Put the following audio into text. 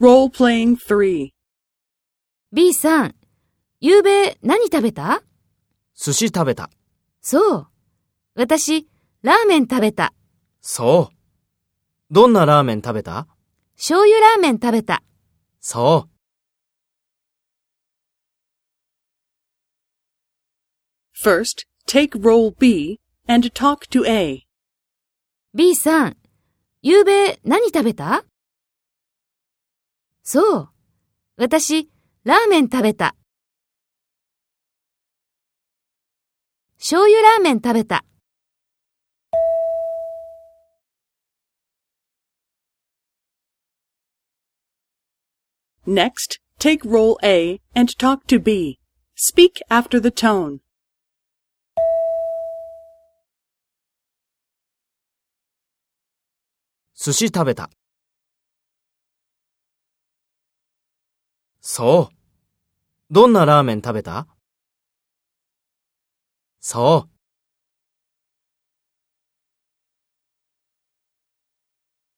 Role playing？B さん、夕べ何食べた？寿司食べた。そう。私、ラーメン食べた。そう。どんなラーメン食べた？醤油ラーメン食べた。そう。First, take role B and talk to A. B さん、夕べ何食べた？そう。私、ラーメン食べた。醤油ラーメン食べた。Next, take role A and talk to B. Speak after the tone. 寿司食べた。そう。どんなラーメン食べた？そう。